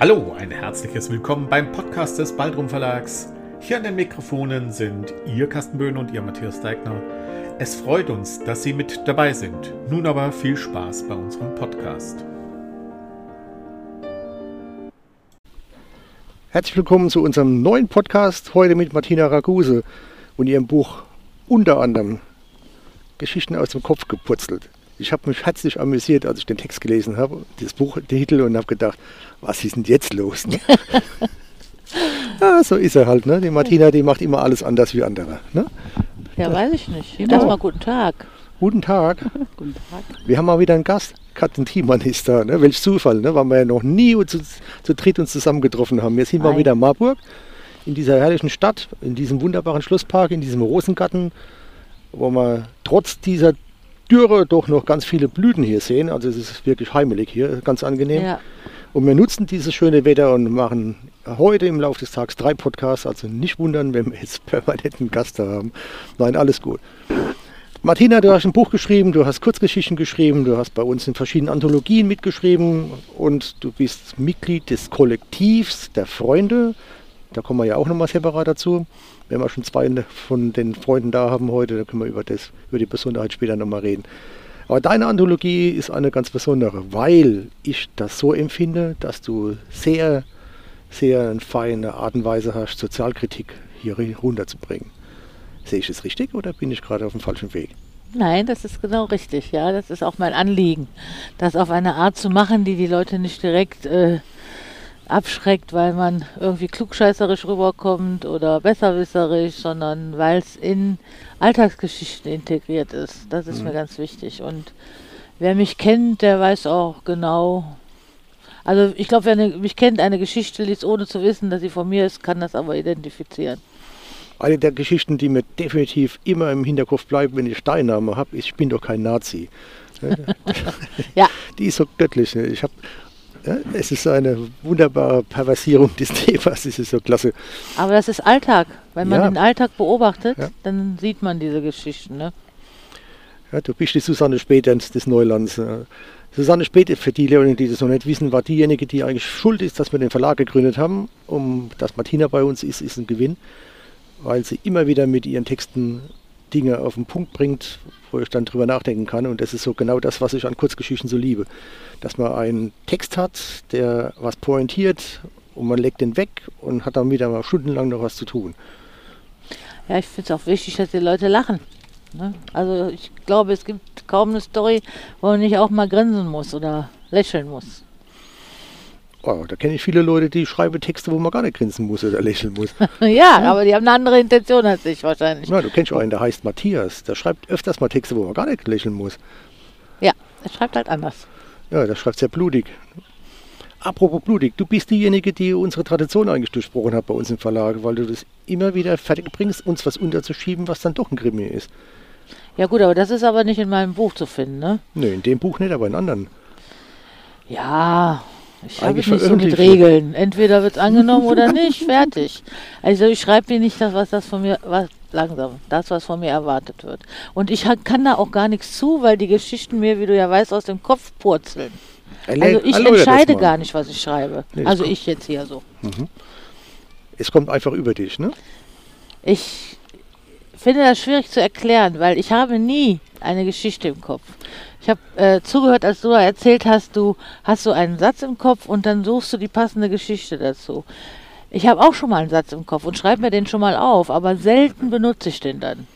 Hallo, ein herzliches Willkommen beim Podcast des Baldrum Verlags. Hier an den Mikrofonen sind Ihr Carsten Böhn und Ihr Matthias Deigner. Es freut uns, dass Sie mit dabei sind. Nun aber viel Spaß bei unserem Podcast. Herzlich willkommen zu unserem neuen Podcast, heute mit Martina Raguse und ihrem Buch unter anderem Geschichten aus dem Kopf geputzelt. Ich habe mich herzlich amüsiert, als ich den Text gelesen habe, das Buch, den Titel und habe gedacht, was ist denn jetzt los? Ne? ja, so ist er halt. Ne? Die Martina, die macht immer alles anders wie andere. Ne? Ja, weiß ich nicht. Genau. Erstmal guten Tag. Guten Tag. Guten Tag. Wir haben mal wieder einen Gast. Katrin Thiemann ist da. Ne? Welch Zufall, ne? weil wir ja noch nie zu, zu dritt uns zusammengetroffen haben. Wir sind mal Nein. wieder in Marburg, in dieser herrlichen Stadt, in diesem wunderbaren Schlosspark, in diesem Rosengarten, wo wir trotz dieser Dürre doch noch ganz viele Blüten hier sehen. Also es ist wirklich heimelig hier, ganz angenehm. Ja. Und wir nutzen dieses schöne Wetter und machen heute im Laufe des Tages drei Podcasts. Also nicht wundern, wenn wir jetzt permanent einen Gast da haben. Nein, alles gut. Martina, du hast ein Buch geschrieben, du hast Kurzgeschichten geschrieben, du hast bei uns in verschiedenen Anthologien mitgeschrieben und du bist Mitglied des Kollektivs der Freunde. Da kommen wir ja auch nochmal separat dazu. Wenn wir schon zwei von den Freunden da haben heute, dann können wir über, das, über die Besonderheit später nochmal reden. Aber deine Anthologie ist eine ganz besondere, weil ich das so empfinde, dass du sehr, sehr eine feine Art und Weise hast, Sozialkritik hier runterzubringen. Sehe ich es richtig oder bin ich gerade auf dem falschen Weg? Nein, das ist genau richtig. Ja, das ist auch mein Anliegen, das auf eine Art zu machen, die die Leute nicht direkt äh, abschreckt, weil man irgendwie klugscheißerisch rüberkommt oder besserwisserisch, sondern weil es in Alltagsgeschichten integriert ist. Das ist mir ganz wichtig. Und wer mich kennt, der weiß auch genau. Also ich glaube, wer eine, mich kennt, eine Geschichte liest, ohne zu wissen, dass sie von mir ist, kann das aber identifizieren. Eine der Geschichten, die mir definitiv immer im Hinterkopf bleibt, wenn ich Steinname habe, ist, ich bin doch kein Nazi. Ja. Die ist so göttlich. ne? Ich habe, ja, es ist eine wunderbare Perversierung des Themas, es ist so klasse. Aber das ist Alltag. Wenn man Ja. den Alltag beobachtet, Ja. dann sieht man diese Geschichten. Ne? Ja, du bist die Susanne Spätens des Neulands. ja. Susanne Späte, für die Leute, die das noch nicht wissen, war diejenige, die eigentlich schuld ist, dass wir den Verlag gegründet haben. Um dass Martina bei uns ist, ist ein Gewinn, weil sie immer wieder mit ihren Texten Dinge auf den Punkt bringt, wo ich dann drüber nachdenken kann. Und das ist so genau das, was ich an Kurzgeschichten so liebe. Dass man einen Text hat, der was pointiert und man legt den weg und hat dann wieder mal stundenlang noch was zu tun. Ja, ich finde es auch wichtig, dass die Leute lachen. Ne? Also ich glaube, es gibt kaum eine Story, wo man nicht auch mal grinsen muss oder lächeln muss. Oh, da kenne ich viele Leute, die schreiben Texte, wo man gar nicht grinsen muss oder lächeln muss. ja, aber die haben eine andere Intention als ich wahrscheinlich. Ja, du kennst auch einen, der heißt Matthias. Der schreibt öfters mal Texte, wo man gar nicht lächeln muss. Ja, er schreibt halt anders. Ja, der schreibt sehr blutig. Apropos blutig, du bist diejenige, die unsere Tradition eigentlich durchbrochen hat bei uns im Verlag, weil du das immer wieder fertig bringst, uns was unterzuschieben, was dann doch ein Krimi ist. Ja gut, aber das ist aber nicht in meinem Buch zu finden, ne? Nö, in dem Buch nicht, aber in anderen. Ja, ich habe nicht so mit. Regeln. Entweder wird es angenommen oder nicht, fertig. Also ich schreibe mir nicht das, was das von mir, was, langsam, das, was von mir erwartet wird. Und ich kann da auch gar nichts zu, weil die Geschichten mir, wie du ja weißt, aus dem Kopf purzeln. Also ich das entscheide gar nicht, was ich schreibe. Nee, also ich jetzt hier so. Es kommt einfach über dich, ne? Ich finde das schwierig zu erklären, weil ich habe nie eine Geschichte im Kopf. Ich habe äh, zugehört, als du erzählt hast, du hast so einen Satz im Kopf und dann suchst du die passende Geschichte dazu. Ich habe auch schon mal einen Satz im Kopf und schreibe mir den schon mal auf, aber selten benutze ich den dann,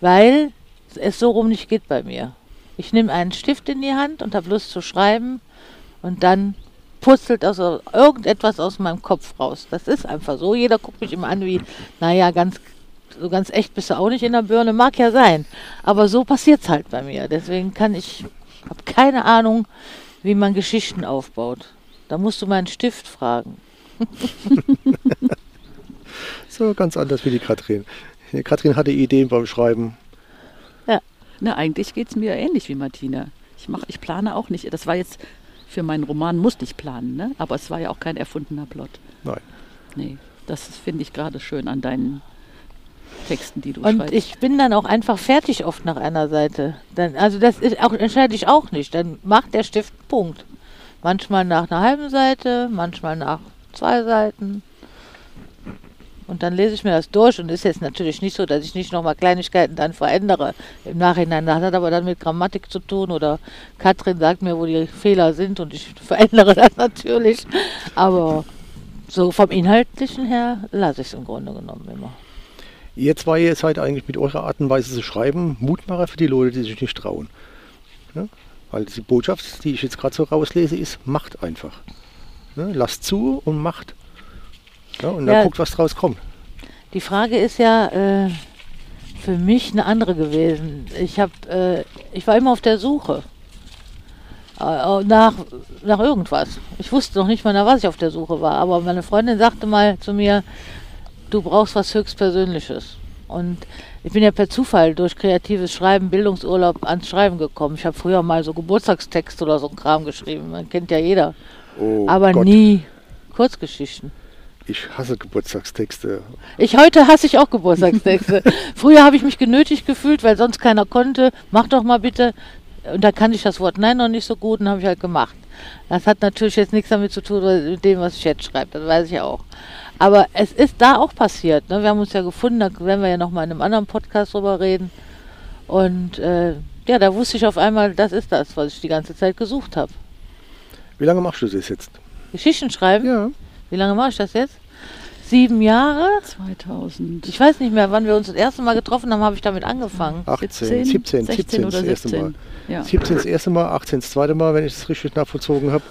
weil es so rum nicht geht bei mir. Ich nehme einen Stift in die Hand und habe Lust zu schreiben und dann purzelt aus irgendetwas aus meinem Kopf raus. Das ist einfach so. Jeder guckt mich immer an wie, naja, ganz, so ganz echt bist du auch nicht in der Birne. Mag ja sein. Aber so passiert es halt bei mir. Deswegen kann ich, habe keine Ahnung, wie man Geschichten aufbaut. Da musst du meinen Stift fragen. So ganz anders wie die Katrin. Die Katrin hatte Ideen beim Schreiben. Na, eigentlich geht es mir ähnlich wie Martina. Ich, mach, ich plane auch nicht. Das war jetzt für meinen Roman, musste ich planen, ne? aber es war ja auch kein erfundener Plot. Nein. Nee, das finde ich gerade schön an deinen Texten, die du Und schreibst. ich bin dann auch einfach fertig oft nach einer Seite. Dann, also das ist auch, entscheide ich auch nicht. Dann macht der Stift Punkt. Manchmal nach einer halben Seite, manchmal nach zwei Seiten. Und dann lese ich mir das durch und ist jetzt natürlich nicht so, dass ich nicht nochmal Kleinigkeiten dann verändere im Nachhinein. Das hat aber dann mit Grammatik zu tun oder Katrin sagt mir, wo die Fehler sind und ich verändere das natürlich. Aber so vom Inhaltlichen her lasse ich es im Grunde genommen immer. Ihr zwei ihr seid eigentlich mit eurer Art und Weise zu schreiben Mutmacher für die Leute, die sich nicht trauen. Ne? Weil die Botschaft, die ich jetzt gerade so rauslese, ist, macht einfach. Ne? Lasst zu und macht. Ja, und dann Ja. guckt, was draus kommt. Die Frage ist ja äh, für mich eine andere gewesen. Ich habe, äh, ich war immer auf der Suche äh, nach, nach irgendwas. Ich wusste noch nicht mal, nach was ich auf der Suche war. Aber meine Freundin sagte mal zu mir, du brauchst was höchstpersönliches. Und ich bin ja per Zufall durch kreatives Schreiben, Bildungsurlaub ans Schreiben gekommen. Ich habe früher mal so Geburtstagstext oder so ein Kram geschrieben. Man kennt ja jeder. Oh Aber Gott, nie Kurzgeschichten. ich hasse Geburtstagstexte. Ich heute hasse ich auch Geburtstagstexte. Früher habe ich mich genötigt gefühlt, weil sonst keiner konnte. Mach doch mal bitte. Und da kannte ich das Wort Nein noch nicht so gut und habe ich halt gemacht. Das hat natürlich jetzt nichts damit zu tun, mit dem, was ich jetzt schreibe. Das weiß ich auch. Aber es ist da auch passiert. Ne? Wir haben uns ja gefunden, da werden wir ja noch mal in einem anderen Podcast drüber reden. Und äh, ja, da wusste ich auf einmal, das ist das, was ich die ganze Zeit gesucht habe. Wie lange machst du das jetzt? Geschichten schreiben. Ja. Wie lange mache ich das jetzt? Sieben Jahre? 2000. Ich weiß nicht mehr, wann wir uns das erste Mal getroffen haben, habe ich damit angefangen. 18, 17, 17, 16 17 oder das erste 17. Mal. Ja. 17 das erste Mal, 18 das zweite Mal, wenn ich das richtig nachvollzogen habe.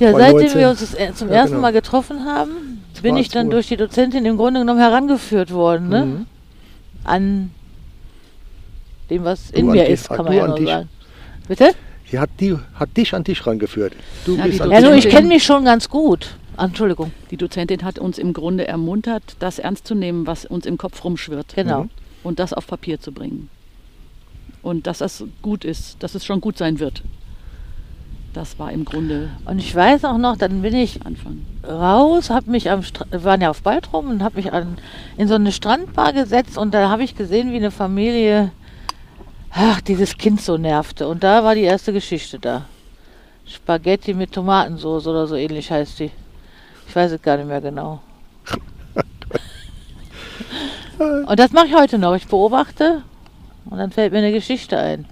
Ja, seitdem 19. wir uns das, äh, zum Ja, ersten genau. Mal getroffen haben, bin ich dann durch die Dozentin im Grunde genommen herangeführt worden, ne? Mhm. An dem, was Du in mir ist, kann man ja nur sagen. Bitte? Sie hat, die, hat dich an dich rangeführt. Du Ja, bist die an nur ich kenne mich schon ganz gut. Entschuldigung, Die Dozentin hat uns im Grunde ermuntert, das ernst zu nehmen, was uns im Kopf rumschwirrt. genau. Mhm. Und das auf Papier zu bringen. Und dass das gut ist, dass es schon gut sein wird. Das war im Grunde Und ich weiß auch noch, dann bin ich Anfang. raus, habe mich am Stra wir waren ja auf Baltrum und habe mich an, in so eine Strandbar gesetzt und da habe ich gesehen, wie eine Familie, ach, dieses Kind so nervte. Und da war die erste Geschichte da. Spaghetti mit Tomatensauce oder so ähnlich heißt die. Ich weiß es gar nicht mehr genau. Und das mache ich heute noch. Ich beobachte und dann fällt mir eine Geschichte ein.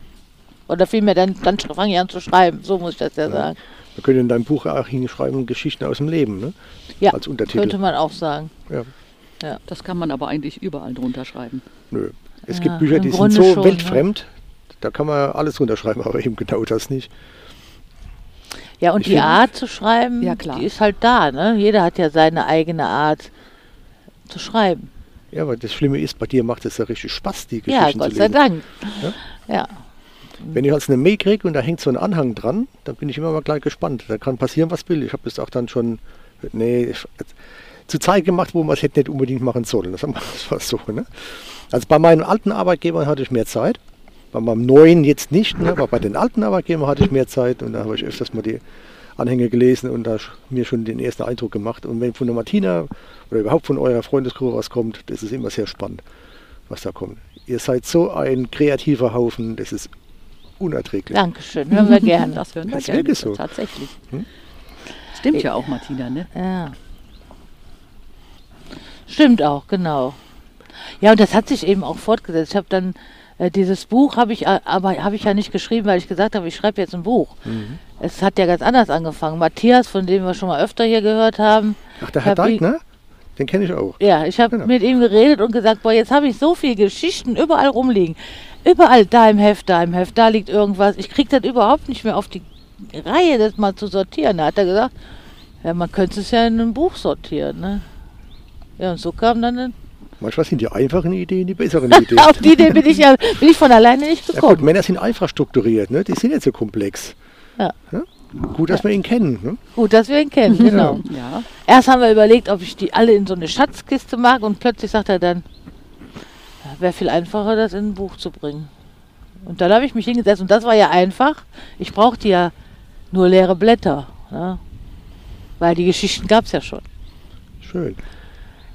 Oder vielmehr, dann, dann fange ich an zu schreiben. So muss ich das ja, Ja. sagen. Wir können in deinem Buch auch hinschreiben, Geschichten aus dem Leben, ne? Ja, Als Untertitel. könnte man auch sagen. Ja. Das kann man aber eigentlich überall drunter schreiben. Nö. Es Ja, gibt Bücher, die Grunde sind so schon, ne? weltfremd, da kann man alles runterschreiben, aber eben genau das nicht. Ja, und Ich die find- Art zu schreiben, Ja, klar. die ist halt da. Ne? Jeder hat ja seine eigene Art zu schreiben. Ja, aber das Schlimme ist, bei dir macht es ja richtig Spaß, die Ja, Geschichten Gott zu sei lesen. Dank. Ja. Wenn ich als eine Mail kriege und da hängt so ein Anhang dran, dann bin ich immer mal gleich gespannt. Da kann passieren, was will. Ich habe das auch dann schon, nee, zu Zeit gemacht, wo man es hätte nicht unbedingt machen sollen. Das war so. Ne? Also bei meinen alten Arbeitgebern hatte ich mehr Zeit. Bei meinem neuen jetzt nicht, ne? aber bei den alten Arbeitgebern hatte ich mehr Zeit und da habe ich öfters mal die Anhänge gelesen und da mir schon den ersten Eindruck gemacht. Und wenn von der Martina oder überhaupt von eurer Freundesgruppe was kommt, das ist immer sehr spannend, was da kommt. Ihr seid so ein kreativer Haufen, das ist unerträglich. Dankeschön, hören wir gerne. Das hören wir Das ist gerne. so. Tatsächlich. Hm? Stimmt ja auch, Martina, ne? Ja. Stimmt auch, genau. Ja, und das hat sich eben auch fortgesetzt. Ich habe dann äh, dieses Buch habe ich äh, aber habe ich ja nicht geschrieben, weil ich gesagt habe, ich schreibe jetzt ein Buch. Mhm. Es hat ja ganz anders angefangen. Matthias, von dem wir schon mal öfter hier gehört haben, Ach, der Herr ich- Deigner? Den kenne ich auch. Ja, ich habe Genau. mit ihm geredet und gesagt, boah, jetzt habe ich so viele Geschichten überall rumliegen. Überall da im Heft, da im Heft, da liegt irgendwas. Ich kriege das überhaupt nicht mehr auf die Reihe, das mal zu sortieren. Da hat er gesagt, ja, man könnte es ja in ein Buch sortieren. Ne? Ja, und so kam dann ein Manchmal sind die einfachen Ideen die besseren Ideen. Auf die Idee bin ich ja bin ich von alleine nicht ja, gut, gekommen. Männer sind einfach strukturiert, ne? die sind nicht so komplex. Ja. Ne? Gut, dass wir ihn kennen. Ne? Gut, dass wir ihn kennen, genau. Ja. Erst haben wir überlegt, ob ich die alle in so eine Schatzkiste mag und plötzlich sagt er dann, wäre viel einfacher, das in ein Buch zu bringen. Und dann habe ich mich hingesetzt und das war ja einfach. Ich brauchte ja nur leere Blätter, ne? weil die Geschichten gab es ja schon. Schön.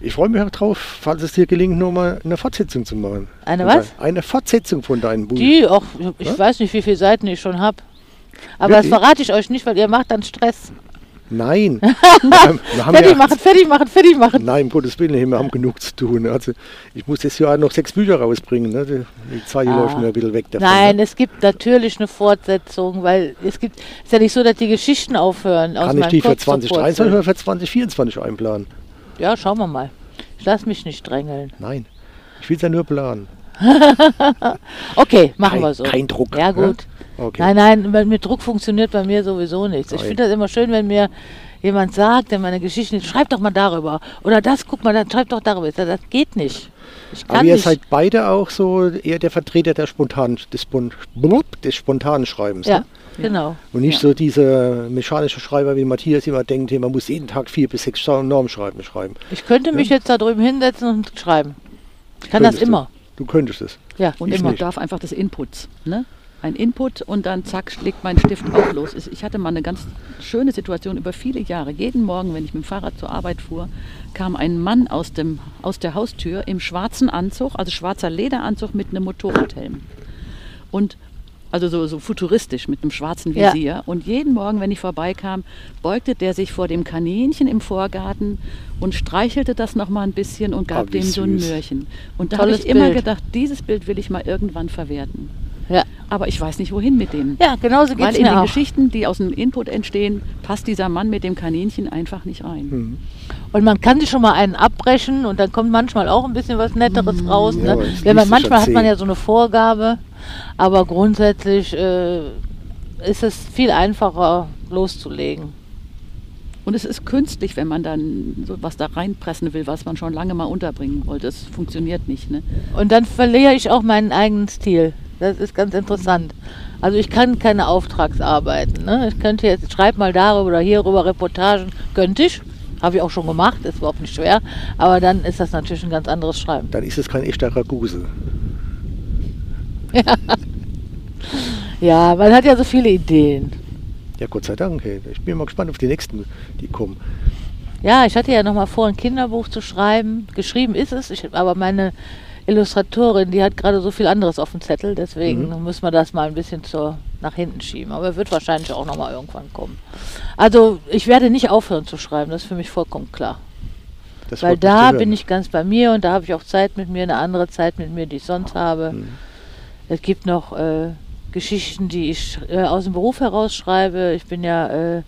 Ich freue mich auch drauf, falls es dir gelingt, nochmal eine Fortsetzung zu machen. Eine was? Eine Fortsetzung von deinem Buch. Die, auch, ich Ja? weiß nicht, wie viele Seiten ich schon habe. Aber das Wirklich? verrate ich euch nicht, weil ihr macht dann Stress. Nein. haben Fertig ja, machen, fertig machen, fertig machen. Nein, um Gottes Willen, wir haben genug zu tun. Also ich muss das Jahr noch sechs Bücher rausbringen. Ne? Die, Zeit Ah. läuft mir ein bisschen weg davon. Nein, ne? es gibt natürlich eine Fortsetzung, weil es gibt, ist ja nicht so, dass die Geschichten aufhören. aus Kann ich die für Kopf sofort. 2023 oder für 2024 einplanen? Ja, schauen wir mal. Ich lass mich nicht drängeln. Nein. Ich will es ja nur planen. Okay, machen kein, wir so. Kein Druck. Ja, ne? Okay. Nein, nein, mit Druck funktioniert bei mir sowieso nichts. Ich finde das immer schön, wenn mir jemand sagt, der meine Geschichten, schreib doch mal darüber. Oder das, guck mal, dann schreib doch darüber. Ich sag, Das geht nicht. Ich kann Aber ihr nicht. seid beide auch so eher der Vertreter der spontan, des, blub, des spontanen Schreibens. ja, Ne? genau. Und nicht so diese mechanische Schreiber, wie Matthias immer denkt, man muss jeden Tag vier bis sechs Normen schreiben. schreiben. Ich könnte mich jetzt da drüben hinsetzen und schreiben. Ich kann Könntest das immer. Du, du könntest es. Ja, Und Ich immer nicht. darf einfach des Inputs. Ne? Ein Input und dann zack, schlägt mein Stift auch los. Ich- hatte mal eine ganz schöne Situation über viele Jahre. Jeden Morgen, wenn ich mit dem Fahrrad zur Arbeit fuhr, kam ein Mann aus, dem, aus der Haustür im schwarzen Anzug, also schwarzer Lederanzug mit einem Motorradhelm. Und also so, so futuristisch mit einem schwarzen Ja. Visier. Und jeden Morgen, wenn ich vorbeikam, beugte der sich vor dem Kaninchen im Vorgarten und streichelte das noch mal ein bisschen und gab wie dem so ein süß. Möhrchen. Und da habe ich immer Bild. gedacht, dieses Bild will ich mal irgendwann verwerten. Ja, Aber ich weiß nicht, wohin mit dem. ja genauso geht Weil es in mir den auch. Geschichten, die aus dem Input entstehen, passt dieser Mann mit dem Kaninchen einfach nicht rein. Hm. Und man kann sich schon mal einen abbrechen und dann kommt manchmal auch ein bisschen was Netteres raus. Ja, Ne? das Wenn man, manchmal hat man ja so eine Vorgabe, aber grundsätzlich äh, ist es viel einfacher loszulegen. Und es ist künstlich, wenn man dann so was da reinpressen will, was man schon lange mal unterbringen wollte. Das funktioniert nicht. Ne? Und dann verliere ich auch meinen eigenen Stil. Das ist ganz interessant. Also ich kann keine Auftragsarbeiten. Ne? Ich könnte jetzt, schreib mal darüber oder hierüber Reportagen, könnte ich. Habe ich auch schon gemacht, ist überhaupt nicht schwer. Aber dann ist das natürlich ein ganz anderes Schreiben. Dann ist es kein echter Raguse. Ja, man hat ja so viele Ideen. Ja, Gott sei Dank. Hey. Ich bin mal gespannt auf die nächsten, die kommen. Ja, ich hatte ja noch mal vor, ein Kinderbuch zu schreiben. Geschrieben ist es, ich, aber meine Illustratorin, die hat gerade so viel anderes auf dem Zettel, deswegen Mhm. müssen wir das mal ein bisschen zur, nach hinten schieben. Aber wird wahrscheinlich auch noch mal irgendwann kommen. Also ich werde nicht aufhören zu schreiben, das ist für mich vollkommen klar. Das Weil da bin ich ganz bei mir und da habe ich auch Zeit mit mir, eine andere Zeit mit mir, die ich sonst habe. Mhm. Es gibt noch äh, Geschichten, die ich äh, aus dem Beruf heraus schreibe. Ich bin ja äh,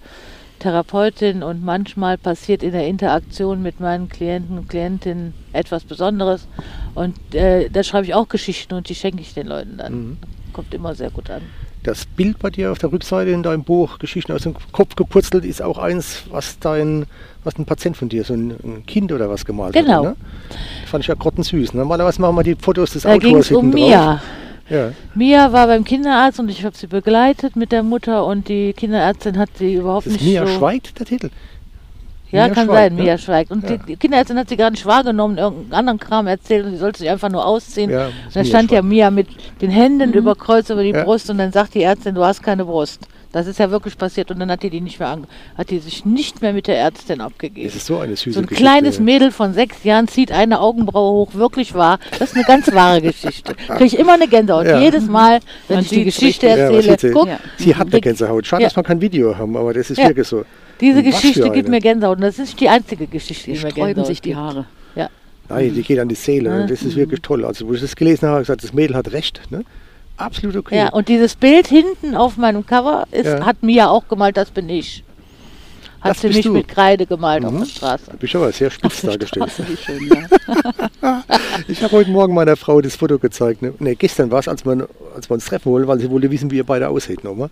Therapeutin und manchmal passiert in der Interaktion mit meinen Klienten und Klientinnen etwas Besonderes. Und äh, da schreibe ich auch Geschichten und die schenke ich den Leuten dann. Mhm. Kommt immer sehr gut an. Das Bild bei dir auf der Rückseite in deinem Buch Geschichten aus dem Kopf gepurzelt ist auch eins, was dein, was ein Patient von dir, so ein, ein Kind oder was gemalt Genau. hat. Ne? Fand ich ja grottensüß. Normalerweise machen wir die Fotos des Da ging Autors es um hinten drauf. Mia. Ja. Mia war beim Kinderarzt und ich habe sie begleitet mit der Mutter und die Kinderärztin hat sie überhaupt ist nicht Mia so... Schweigt, der Titel. Ja, Mia kann schweigt, sein, ne? Mia schweigt. Und Ja. die Kinderärztin hat sie gar nicht wahrgenommen, irgendeinen anderen Kram erzählt und sie sollte sich einfach nur ausziehen. Ja, Und da stand ja schweigt. Mia mit den Händen über Kreuz über die Ja. Brust und dann sagt die Ärztin, du hast keine Brust. Das ist ja wirklich passiert und dann hat die die nicht mehr ange hat die sich nicht mehr mit der Ärztin abgegeben. Es ist so eine süße So ein Geschichte. kleines Mädel von sechs Jahren zieht eine Augenbraue hoch, wirklich wahr. Das ist eine ganz wahre Geschichte. Kriege ich immer eine Gänsehaut. Ja. Jedes Mal, wenn Man ich die Geschichte richtig. Ja, erzähle. sie. Guck, Ja. Sie hat eine Gänsehaut. Schade, Ja. dass wir kein Video haben, aber das ist Ja. wirklich so. diese Geschichte gibt mir Gänsehaut und das ist nicht die einzige Geschichte, Die die mir Gänsehaut sich die gibt. Haare. Ja. Nein, die geht an die Seele. Und das ist wirklich toll. Also, wo ich das gelesen habe, habe ich gesagt, das Mädel hat recht. Ne? Absolut okay. Ja, und dieses Bild hinten auf meinem Cover ist, Ja. hat Mia auch gemalt, das bin ich. Hat Das sie mich du. mit Kreide gemalt auf Mhm. der Straße. Du bist aber sehr spitz dargestellt. Schön, ja. Ich habe heute Morgen meiner Frau das Foto gezeigt. Ne, nee, gestern war es, als, wir- als wir uns treffen wollen, weil sie wollte wissen, wie ihr beide aussieht. Nochmal.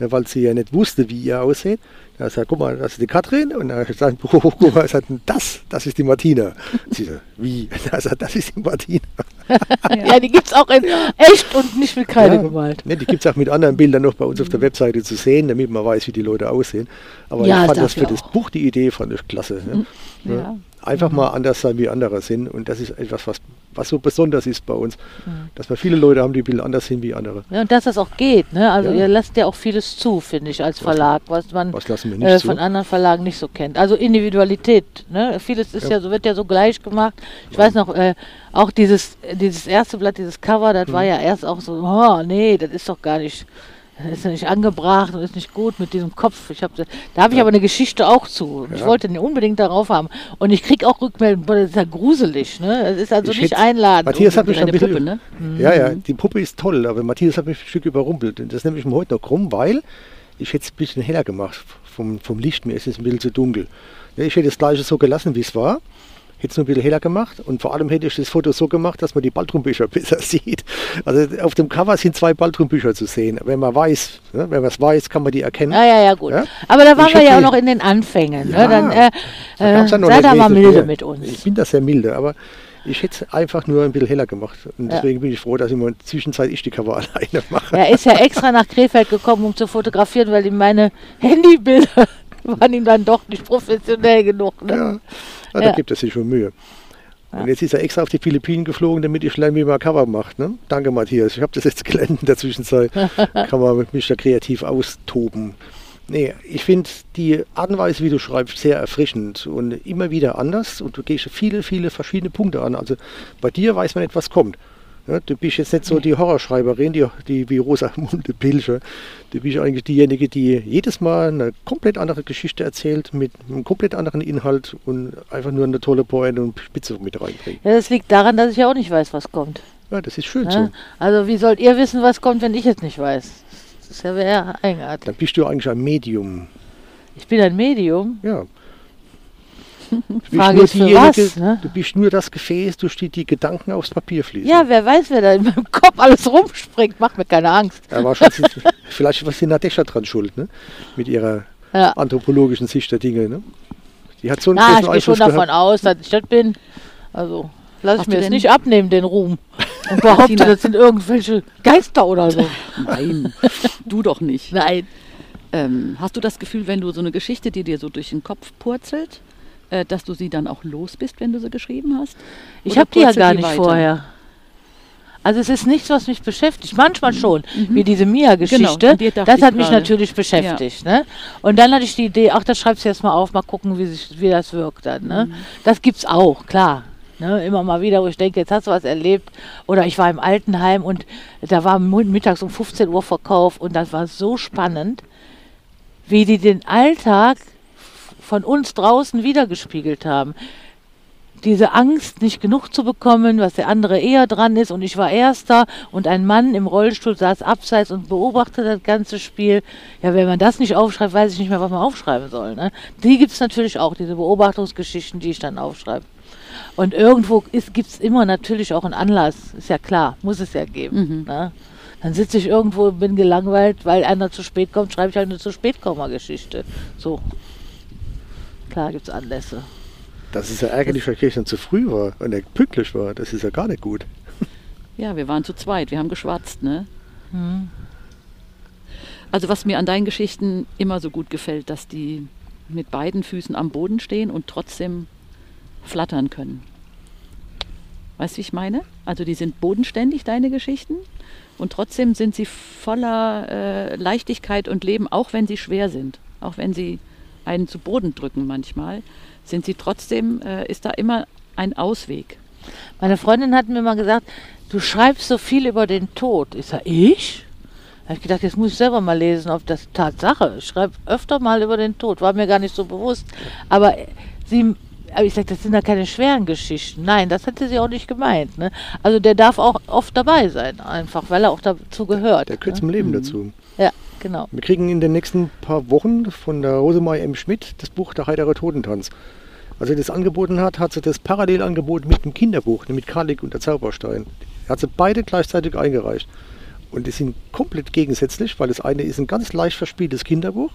Ne, weil sie ja nicht wusste, wie ihr aussieht. Da gesagt, guck mal, das ist die Katrin. Und dann habe ich gesagt, oh, guck mal, sagt, das, das ist die Martina. Sie so, wie? Da sagt, das ist die Martina. Ja, die gibt es auch in echt und nicht mit Kreide gemalt. Ne, die gibt es auch mit anderen Bildern noch bei uns auf der Webseite zu sehen, damit man weiß, wie die Leute aussehen. Aber Ja, ich fand das für das auch. Buch, die Idee fand ich klasse. Ne? Ja. Einfach mal anders sein, wie andere sind. Und das ist etwas, was, was so besonders ist bei uns. Dass wir viele Leute haben, die ein bisschen anders sind wie andere. Ja, und dass das auch geht. Ne? Also Ja. ihr lasst ja auch vieles zu, finde ich, als Verlag, was man Was äh, von anderen Verlagen nicht so kennt. Also Individualität. Ne? Vieles ist ja. Ja. so wird ja so gleich gemacht. Ich weiß noch, äh, auch dieses, dieses erste Blatt, dieses Cover, das Mhm. war ja erst auch so, oh nee, das ist doch gar nicht. Das ist ja nicht angebracht und ist nicht gut mit diesem Kopf. Ich hab, da habe ich aber eine Geschichte auch zu. Ich Ja. wollte den unbedingt darauf haben. Und ich kriege auch Rückmeldungen, das ist ja gruselig. Ne? Das ist also Ich nicht einladend. Matthias hat mich ein bisschen. Puppe, ne? Ja, ja, die Puppe ist toll, aber Matthias hat mich ein Stück überrumpelt. Und das nehme ich mir heute noch krumm, weil ich hätte es ein bisschen heller gemacht vom, vom Licht. Mir ist es ein bisschen zu dunkel. Ja, ich hätte das gleiche so gelassen, wie es war. Hätte es nur ein bisschen heller gemacht und vor allem hätte ich das Foto so gemacht, dass man die Baldrumbücher besser sieht. Also auf dem Cover sind zwei Baldrumbücher zu sehen. Wenn man weiß, ne, wenn man es weiß, kann man die erkennen. Ja, ja, ja, gut. Ja? Aber da waren Ich wir ja auch noch in den Anfängen. Ja, ne? Dann äh, Da ja äh, sei da mal milde mehr. mit uns. Ich bin da sehr milde, aber ich hätte es einfach nur ein bisschen heller gemacht. Und Ja. deswegen bin ich froh, dass ich mal in der Zwischenzeit ich die Cover alleine mache. Er ist ja extra nach Krefeld gekommen, um zu fotografieren, weil ihm meine Handybilder waren ihm dann doch nicht professionell genug. Ne? Ja, ja, da gibt es sich schon Mühe. Und jetzt ist er extra auf die Philippinen geflogen, damit ich lerne, wie man Cover macht. Ne? Danke, Matthias. Ich habe das jetzt gelernt in der Zwischenzeit. Kann man mich da kreativ austoben. Nee, ich finde die Art und Weise, wie du schreibst, sehr erfrischend und immer wieder anders. Und du gehst viele, viele verschiedene Punkte an. Also bei dir weiß man nicht, was kommt. Ja, du bist jetzt nicht so die Horrorschreiberin, die, die wie Rosamunde Pilcher. Du bist eigentlich diejenige, die jedes Mal eine komplett andere Geschichte erzählt, mit einem komplett anderen Inhalt und einfach nur eine tolle Pointe und Spitze mit reinbringt. Ja, das liegt daran, dass ich ja auch nicht weiß, was kommt. Ja, das ist schön Ne? so. Also wie sollt ihr wissen, was kommt, wenn ich es nicht weiß? Das ist ja eigenartig. Dann bist du eigentlich ein Medium. Ich bin ein Medium. Ja. Du bist, Frage nur ist für was, ne? du bist nur das Gefäß, durch die die Gedanken aufs Papier fließen. Ja, wer weiß, wer da in meinem Kopf alles rumspringt. Macht mir keine Angst. Ja, wahrscheinlich ist, vielleicht was die Nadesha dran schuld, ne? Mit ihrer Ja. anthropologischen Sicht der Dinge, ne? Die hat so einen Na, ich gehe schon Einfluss davon gehabt. aus, dass ich das bin. Also lass ich mir jetzt denn- nicht abnehmen, den Ruhm. Und behaupte, das sind irgendwelche Geister oder so. Nein, du doch nicht. Nein. Ähm, hast du das Gefühl, wenn du so eine Geschichte, die dir so durch den Kopf purzelt, äh, dass du sie dann auch los bist, wenn du sie geschrieben hast? Ich habe die ja gar die nicht weiter? vorher. Also es ist nichts, was mich beschäftigt. Manchmal schon, wie diese Genau, Mia-Geschichte. dachte das hat mich gerade. natürlich beschäftigt. Ne? Und dann hatte ich die Idee, ach, das schreibst du jetzt mal auf, mal gucken, wie, sich, wie das wirkt dann. Ne? Das gibt's auch, klar. Ne? Immer mal wieder, wo ich denke, jetzt hast du was erlebt. Oder ich war im Altenheim und da war mittags um 15 Uhr Verkauf und das war so spannend, wie die den Alltag von uns draußen wiedergespiegelt haben diese Angst, nicht genug zu bekommen, was der andere eher dran ist und ich war Erster und ein Mann im Rollstuhl saß abseits und beobachtete das ganze Spiel. Ja, wenn man das nicht aufschreibt, weiß ich nicht mehr, was man aufschreiben soll. Ne? Die gibt es natürlich auch, diese Beobachtungsgeschichten, die ich dann aufschreibe. Und irgendwo gibt es immer natürlich auch einen Anlass, ist ja klar, muss es ja geben. Ne? Dann sitze ich irgendwo und bin gelangweilt, weil einer zu spät kommt, schreibe ich halt eine zu spät Geschichte. So. Klar gibt es Anlässe. Das ist ja ärgerlich, weil Kirchen zu früh war und er pünktlich war. Das ist ja gar nicht gut. Ja, wir waren zu zweit, wir haben geschwatzt, ne? Hm. Also was mir an deinen Geschichten immer so gut gefällt, dass die mit beiden Füßen am Boden stehen und trotzdem flattern können. Weißt du, wie ich meine? Also die sind bodenständig, deine Geschichten, und trotzdem sind sie voller äh, Leichtigkeit und Leben, auch wenn sie schwer sind, auch wenn sie einen zu Boden drücken manchmal, sind sie trotzdem, äh, ist da immer ein Ausweg. Meine Freundin hat mir mal gesagt, du schreibst so viel über den Tod. Ich sage, ich? Da habe ich gedacht, jetzt muss ich selber mal lesen, ob das Tatsache. Ich schreibe öfter mal über den Tod, war mir gar nicht so bewusst. Aber äh, sie, aber ich sage, das sind ja keine schweren Geschichten. Nein, das hätte sie auch nicht gemeint. Ne? Also der darf auch oft dabei sein, einfach, weil er auch dazu gehört. Der gehört ne? zum Leben dazu. Genau. Wir kriegen in den nächsten paar Wochen von der Rosemary M. Schmidt das Buch Der heitere Totentanz. Als sie das angeboten hat, hat sie das parallel angeboten mit dem Kinderbuch, mit Karlik und der Zauberstein. Hat sie beide gleichzeitig eingereicht. Und die sind komplett gegensätzlich, weil das eine ist ein ganz leicht verspieltes Kinderbuch,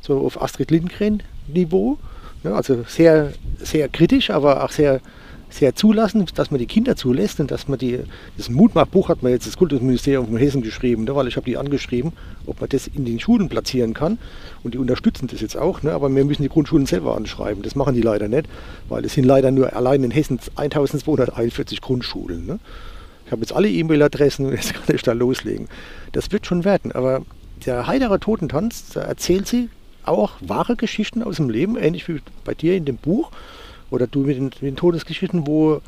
so auf Astrid Lindgren-Niveau. Ja, also sehr, sehr kritisch, aber auch sehr, sehr zulassend, dass man die Kinder zulässt und dass man die, das Mutmachbuch hat man jetzt das Kultusministerium von Hessen geschrieben, ne, weil ich habe die angeschrieben, ob man das in den Schulen platzieren kann und die unterstützen das jetzt auch, ne, aber wir müssen die Grundschulen selber anschreiben, das machen die leider nicht, weil es sind leider nur allein in Hessen 1241 Grundschulen. Ne. Ich habe jetzt alle E-Mail-Adressen und jetzt kann ich da loslegen. Das wird schon werden, aber der heitere Totentanz, da erzählt sie auch wahre Geschichten aus dem Leben, ähnlich wie bei dir in dem Buch oder du mit den, mit den Todesgeschichten, wo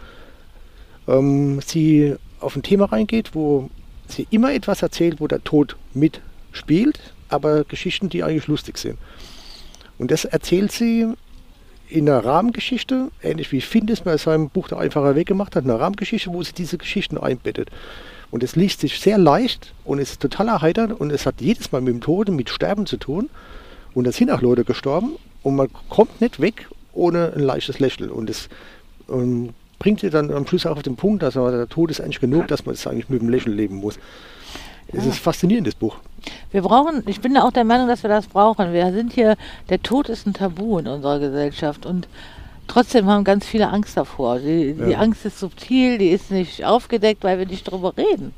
ähm, sie auf ein Thema reingeht, wo sie immer etwas erzählt, wo der Tod mit spielt, aber Geschichten, die eigentlich lustig sind. Und das erzählt sie in einer Rahmengeschichte, ähnlich wie Finn es bei seinem Buch Der einfache Weg gemacht hat, eine Rahmengeschichte, wo sie diese Geschichten einbettet. Und es liest sich sehr leicht und ist total erheiternd und es hat jedes Mal mit dem Tod und mit Sterben zu tun. Und da sind auch Leute gestorben und man kommt nicht weg ohne ein leichtes Lächeln. Und es ähm, bringt sie dann am Schluss auch auf den Punkt, dass der Tod ist eigentlich genug, dass man es eigentlich mit dem Lächeln leben muss. Es ist ein faszinierendes Buch. Wir brauchen, ich bin ja auch der Meinung, dass wir das brauchen. Wir sind hier, der Tod ist ein Tabu in unserer Gesellschaft und trotzdem haben ganz viele Angst davor. Die, die Ja. Angst ist subtil, die ist nicht aufgedeckt, weil wir nicht darüber reden.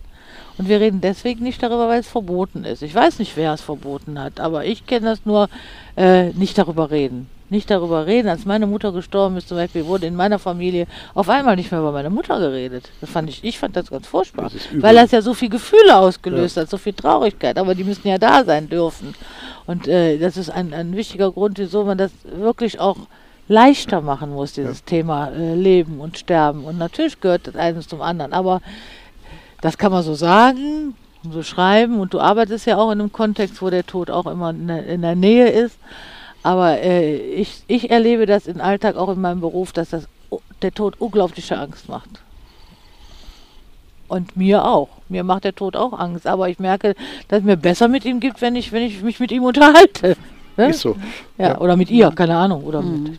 Und wir reden deswegen nicht darüber, weil es verboten ist. Ich weiß nicht, wer es verboten hat, aber ich kenne das nur, äh, nicht darüber reden. Nicht darüber reden. Als meine Mutter gestorben ist, zum Beispiel, wurde in meiner Familie auf einmal nicht mehr über meine Mutter geredet. Das fand ich, ich fand das ganz furchtbar. Das weil das ja so viel Gefühle ausgelöst hat, so viel Traurigkeit. Aber die müssen ja da sein dürfen. Und äh, das ist ein, ein wichtiger Grund, wieso man das wirklich auch leichter machen muss, dieses Thema äh, Leben und Sterben. Und natürlich gehört das eines zum anderen. Aber das kann man so sagen, so schreiben. Und du arbeitest ja auch in einem Kontext, wo der Tod auch immer in der, in der Nähe ist. Aber äh, ich, ich erlebe das im Alltag auch in meinem Beruf, dass das, der Tod unglaubliche Angst macht. Und mir auch. Mir macht der Tod auch Angst. Aber ich merke, dass es mir besser mit ihm gibt, wenn ich, wenn ich mich mit ihm unterhalte. Ne? Ist so. Ja, Ja. oder mit ihr, keine Ahnung. Oder mit,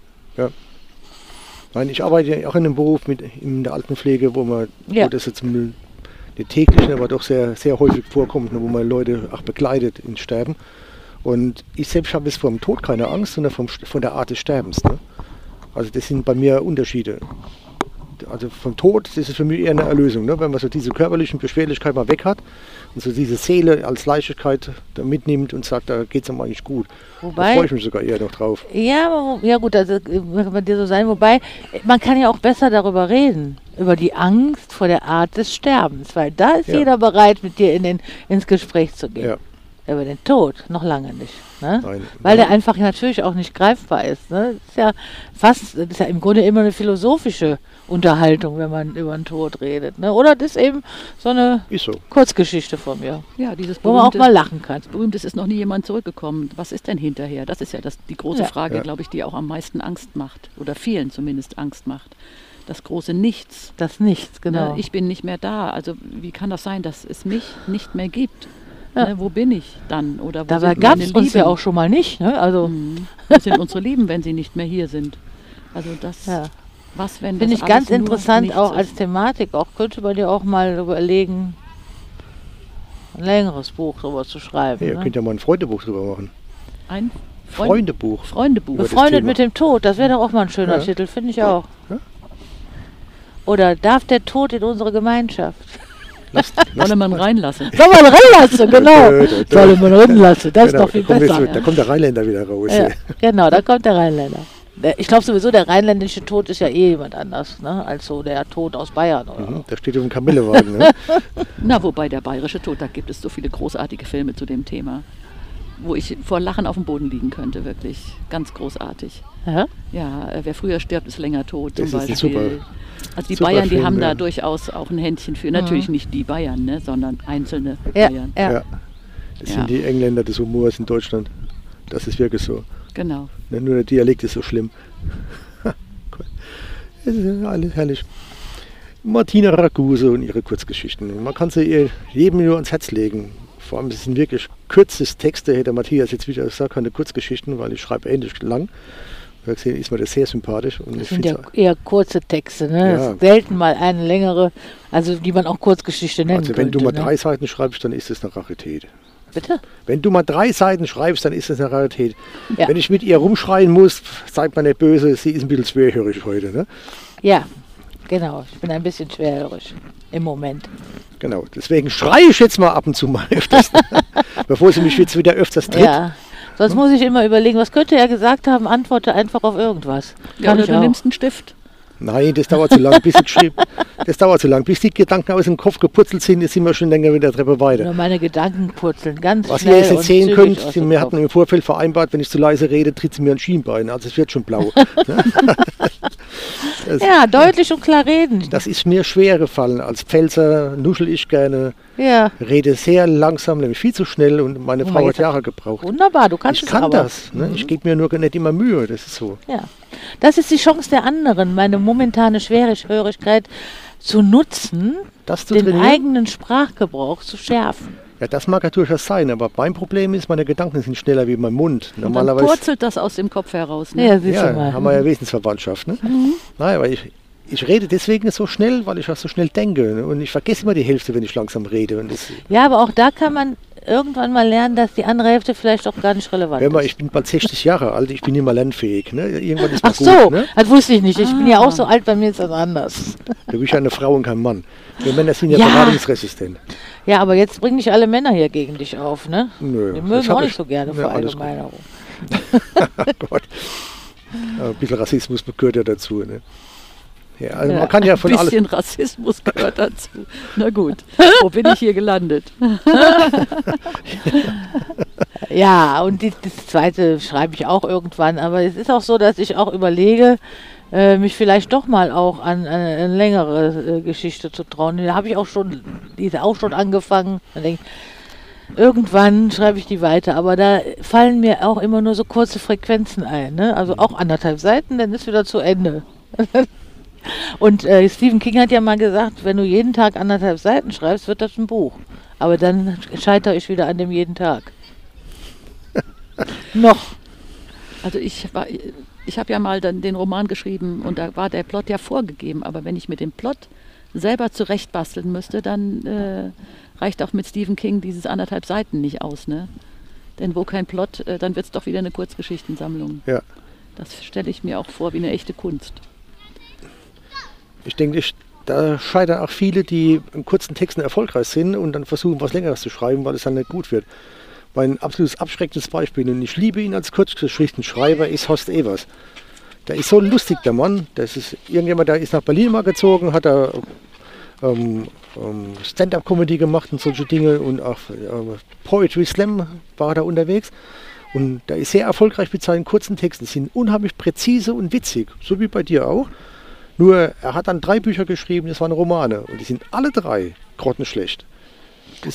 Nein, ich arbeite ja auch in einem Beruf mit, in der Altenpflege, wo man, Ja. wo das jetzt m- nicht täglich, aber doch sehr, sehr häufig vorkommt, ne, wo man Leute auch begleitet ins Sterben. Und ich selbst habe jetzt vor dem Tod keine Angst, sondern vom, von der Art des Sterbens. Ne? Also das sind bei mir Unterschiede. Also vom Tod, das ist für mich eher eine Erlösung, ne? wenn man so diese körperlichen Beschwerlichkeiten mal weg hat und so diese Seele als Leichtigkeit da mitnimmt und sagt, da geht es einem eigentlich gut. Da Wobei- freue ich mich sogar eher noch drauf. Ja, ja gut, also äh, kann bei dir so sein. Wobei, äh, man kann ja auch besser darüber reden, über die Angst vor der Art des Sterbens, weil da ist Ja. jeder bereit, mit dir in den, ins Gespräch zu gehen. Ja. Über den Tod noch lange nicht. Ne? Nein. Weil der einfach natürlich auch nicht greifbar ist. Ne? Das ist ja fast, das ist ja im Grunde immer eine philosophische Unterhaltung, wenn man über den Tod redet. Ne? Oder das ist eben so eine Ist so. Kurzgeschichte von mir, Ja, dieses wo man auch mal lachen kann. berühmt ist, ist noch nie jemand zurückgekommen. Was ist denn hinterher? Das ist ja das, die große Ja. Frage, Ja. glaube ich, die auch am meisten Angst macht. Oder vielen zumindest Angst macht. Das große Nichts. Das Nichts, genau. Ne? Ich bin nicht mehr da. Also wie kann das sein, dass es mich nicht mehr gibt? Ja. Ne? Wo bin ich dann? Oder wo Dabei gab es uns ja auch schon mal nicht. Ne? Also, Mhm. Wo sind unsere Lieben, wenn sie nicht mehr hier sind? Also das, ja. was wenn Finde das ich ganz interessant, auch ist? als Thematik. Auch könnte man dir auch mal überlegen, ein längeres Buch darüber zu schreiben. Ja, ihr ne? könnt ja mal ein Freundebuch drüber machen. ein Freund Freundebuch. Freundebuch. Das Befreundet mit dem Tod, das wäre doch auch mal ein schöner Ja. Titel, finde ich auch. Ja. Oder darf der Tod in unsere Gemeinschaft? Wolle man reinlassen. Soll man reinlassen, genau. Dö, dö, dö. Soll man reinlassen, das ist Genau, doch viel da, kommt besser. jetzt, da kommt der Rheinländer wieder raus. Ja, genau, da kommt der Rheinländer. Der- Ich glaube sowieso, der rheinländische Tod ist ja eh jemand anders, ne? als so der Tod aus Bayern. Oder Mhm, da steht auf dem Kamillewagen. Ne? Na, wobei der bayerische Tod, da gibt es so viele großartige Filme zu dem Thema, wo ich vor Lachen auf dem Boden liegen könnte, wirklich. Ganz großartig. Ja? Ja, äh, wer früher stirbt, ist länger tot zum Das ist ein Beispiel. super- also die super Bayern, die Film, haben ja. da durchaus auch ein Händchen für. Natürlich nicht die Bayern, ne, sondern einzelne Ja, Bayern. ja. Ja. Das Ja. sind die Engländer des Humors in Deutschland. Das ist wirklich so. Genau. Ne, Nur der Dialekt ist so schlimm. Es ist alles herrlich. Martina Raguse und ihre Kurzgeschichten. Man kann sie ihr jedem nur ans Herz legen. Vor allem, es sind wirklich kürzes Texte. Hätte Matthias jetzt wieder gesagt, keine Kurzgeschichten, weil ich schreibe ähnlich lang. Gesehen, ist mir das sehr sympathisch. Und Das ich sind ja eher kurze Texte, ne? Ja. Das selten mal eine längere, also die man auch Kurzgeschichte nennen also wenn könnte. du mal ne? drei Seiten schreibst, dann ist das eine Rarität. Bitte? Wenn du mal drei Seiten schreibst, dann ist das eine Rarität. Ja. Wenn ich mit ihr rumschreien muss, seid mal nicht böse, sie ist ein bisschen schwerhörig heute. Ne? Ja, genau. Ich bin ein bisschen schwerhörig im Moment. Genau, deswegen schreie ich jetzt mal ab und zu mal öfters, bevor sie mich jetzt wieder öfters tritt. Ja. Sonst muss ich immer überlegen, was könnte er gesagt haben, antworte einfach auf irgendwas. Ja, Kann oder ich du auch. nimmst einen Stift Nein, das dauert zu lang, bis ich geschrieben. Das dauert zu lang. Bis die Gedanken aus dem Kopf geputzelt sind, sind wir schon länger mit der Treppe weiter. Nur meine Gedanken purzeln ganz Was schnell ihr jetzt nicht sehen könnt, wir hatten im Vorfeld vereinbart, wenn ich zu leise rede, tritt sie mir ein Schienbein. Also es wird schon blau. das, Ja, deutlich und klar reden. das ist mir schwer gefallen. Als Pfälzer nuschel ich gerne, Ja, rede sehr langsam, nämlich viel zu schnell und meine Oh Frau hat. Jahre gebraucht. wunderbar, du kannst Ich es kann aber. Mhm. das. Ne? Ich gebe mir nur nicht immer Mühe, das ist so. Ja. Das ist die Chance der anderen, meine momentane Schwerhörigkeit zu nutzen, Das zu den trainieren, eigenen Sprachgebrauch zu schärfen. ja, das mag ja durchaus sein, aber mein Problem ist, meine Gedanken sind schneller wie mein Mund. Und dann Normalerweise purzelt das aus dem Kopf heraus. Ne? Ja, siehst ja, du mal. haben wir ja Wesensverwandtschaft. Ne? Nein, aber ich, ich rede deswegen so schnell, weil ich auch so schnell denke. Ne? Und ich vergesse immer die Hälfte, wenn ich langsam rede. Und das, Ja, aber auch da kann man irgendwann mal lernen, dass die andere Hälfte vielleicht auch gar nicht relevant hör mal, ist. ich bin bald 60 Jahre alt, ich bin nicht mehr lernfähig. Ne? Irgendwann ist Ach gut. so, Ne? das wusste ich nicht. Ich bin ja auch so alt, bei mir ist das anders. Du bist ja eine Frau und kein Mann. Wir Männer sind ja, Ja. beratungsresistent. Ja, aber jetzt bringen nicht alle Männer hier gegen dich auf, ne? Nö, Die mögen auch ich- nicht so gerne Ja. Verallgemeinerung. Gott. Ja, Ein bisschen Rassismus gehört ja dazu. Ne? Ja, also Ja, man kann ja von Ein alles. bisschen Rassismus gehört dazu. Na gut, wo bin ich hier gelandet? Ja, und die, das zweite schreibe ich auch irgendwann. Aber es ist auch so, dass ich auch überlege, äh, mich vielleicht doch mal auch an, an eine längere äh, Geschichte zu trauen. Da habe ich auch schon, die ist auch schon angefangen. Denke irgendwann schreibe ich die weiter. Aber da fallen mir auch immer nur so kurze Frequenzen ein. Ne? Also auch anderthalb Seiten, dann ist wieder zu Ende. Und äh, Stephen King hat ja mal gesagt, wenn du jeden Tag anderthalb Seiten schreibst, wird das ein Buch. Aber dann scheitere ich wieder an dem jeden Tag. Noch. Also ich war, ich habe ja mal dann den Roman geschrieben und da war der Plot ja vorgegeben, aber wenn ich mit dem Plot selber zurechtbasteln müsste, dann äh, reicht auch mit Stephen King dieses anderthalb Seiten nicht aus, ne? Denn wo kein Plot, äh, dann wird es doch wieder eine Kurzgeschichtensammlung. Ja. Das stelle ich mir auch vor wie eine echte Kunst. Ich denke, ich, da scheitern auch viele, die in kurzen Texten erfolgreich sind und dann versuchen, was Längeres zu schreiben, weil es dann nicht gut wird. Mein absolutes abschreckendes Beispiel, und ich liebe ihn als Kurzgeschichtenschreiber, ist Horst Evers. Der ist so lustig, der Mann. Das ist irgendjemand, der ist nach Berlin mal gezogen, hat da ähm, ähm, Stand-up-Comedy gemacht und solche Dinge und auch äh, Poetry Slam war da unterwegs. Und der ist sehr erfolgreich mit seinen kurzen Texten. Sind unheimlich präzise und witzig, so wie bei dir auch. Nur er hat dann drei Bücher geschrieben, das waren Romane. Und die sind alle drei grottenschlecht.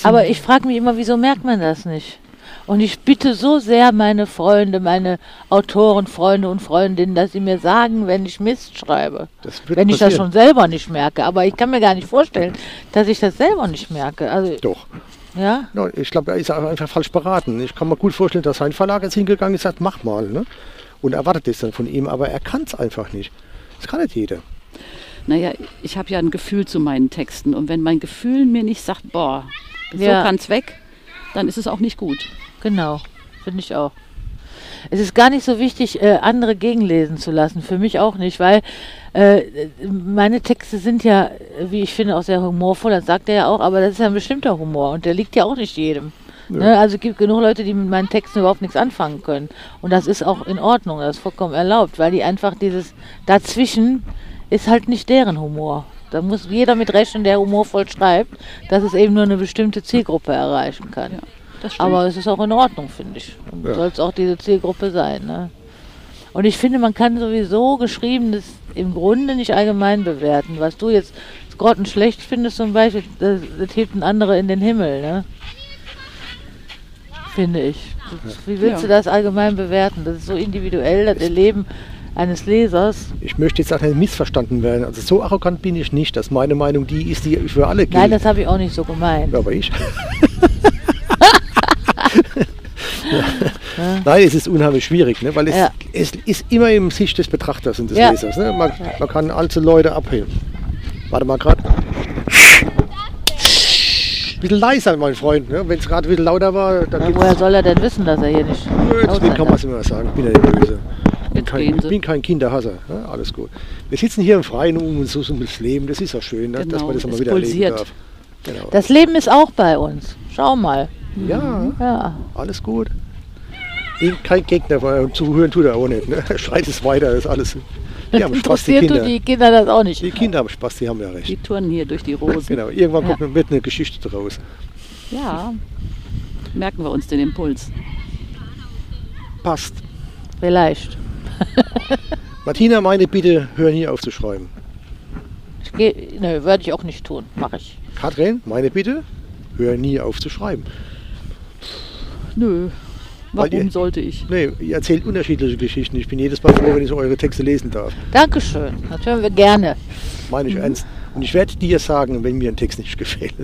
Aber ich frage mich immer, wieso merkt man das nicht? Und ich bitte so sehr meine Freunde, meine Autoren, Freunde und Freundinnen, dass sie mir sagen, wenn ich Mist schreibe. Wenn ich das schon selber nicht merke. Aber ich kann mir gar nicht vorstellen, dass ich das selber nicht merke. Also, Doch. ja. Ja, ich glaube, er ist einfach falsch beraten. Ich kann mir gut vorstellen, dass sein Verlag jetzt hingegangen ist und sagt, mach mal. Ne? Und erwartet das dann von ihm, aber er kann es einfach nicht. Das kann nicht jeder. Naja, ich habe ja ein Gefühl zu meinen Texten und wenn mein Gefühl mir nicht sagt, boah, so Ja. kann's weg, dann ist es auch nicht gut. Genau, finde ich auch. Es ist gar nicht so wichtig, äh, andere gegenlesen zu lassen. Für mich auch nicht, weil äh, meine Texte sind ja, wie ich finde, auch sehr humorvoll. Das sagt er ja auch, aber das ist ja ein bestimmter Humor und der liegt ja auch nicht jedem. Ne? Also es gibt genug Leute, die mit meinen Texten überhaupt nichts anfangen können. Und das ist auch in Ordnung, das ist vollkommen erlaubt, weil die einfach dieses dazwischen ist halt nicht deren Humor. Da muss jeder mit rechnen, der humorvoll schreibt, dass es eben nur eine bestimmte Zielgruppe erreichen kann. Ja. Aber es ist auch in Ordnung, finde ich. Und Ja. soll es auch diese Zielgruppe sein. Ne? Und ich finde, man kann sowieso Geschriebenes im Grunde nicht allgemein bewerten. Was du jetzt grottenschlecht findest zum Beispiel, das, das hebt ein anderer in den Himmel. Ne? Finde ich. Wie willst Ja. du das allgemein bewerten? Das ist so individuell, das Erleben eines Lesers. Ich möchte jetzt auch nicht missverstanden werden. Also so arrogant bin ich nicht, dass meine Meinung die ist, die für alle gilt. Nein, das habe ich auch nicht so gemeint. Ja, aber ich. Nein, es ist unheimlich schwierig, ne? weil es, Ja. es ist immer im Sicht des Betrachters und des Ja. Lesers. Ne? Man, man kann alte Leute abheben. Warte mal gerade. Bisschen leiser, mein Freund. Ne? Wenn es gerade ein bisschen lauter war, dann Ja, woher soll er denn wissen, dass er hier nicht Nö, Deswegen kann man es immer sagen. Ich bin ja nicht böse. Ich bin kein, ich bin kein Kinderhasser. Ne? Alles gut. Wir sitzen hier im Freien um uns so um das Leben. Das ist ja schön, ne? dass Genau, man das mal wieder erleben darf. Genau. Das Leben ist auch bei uns. Schau mal. ja, Ja. alles gut. Bin kein Gegner, weil zuhören tut er auch nicht. Ne? Schreit es weiter, ist alles Die haben Spaß, die Kinder. die Kinder das auch nicht? Die Kinder haben Spaß, die haben ja recht. Die turnen hier durch die Rosen. Genau, irgendwann Ja. kommt, wird eine Geschichte draus. Ja, merken wir uns den Impuls. Passt. Vielleicht. Martina, meine Bitte, hör nie auf zu schreiben. Ne, würde ich auch nicht tun. Mache ich. Katrin, meine Bitte, hör nie auf zu schreiben. Nö, warum ihr- sollte ich? Nee, ihr erzählt unterschiedliche Geschichten. Ich bin jedes Mal froh, wenn ich so eure Texte lesen darf. Dankeschön. Das hören wir gerne. Meine ich ernst. Und ich werde dir sagen, wenn mir ein Text nicht gefällt.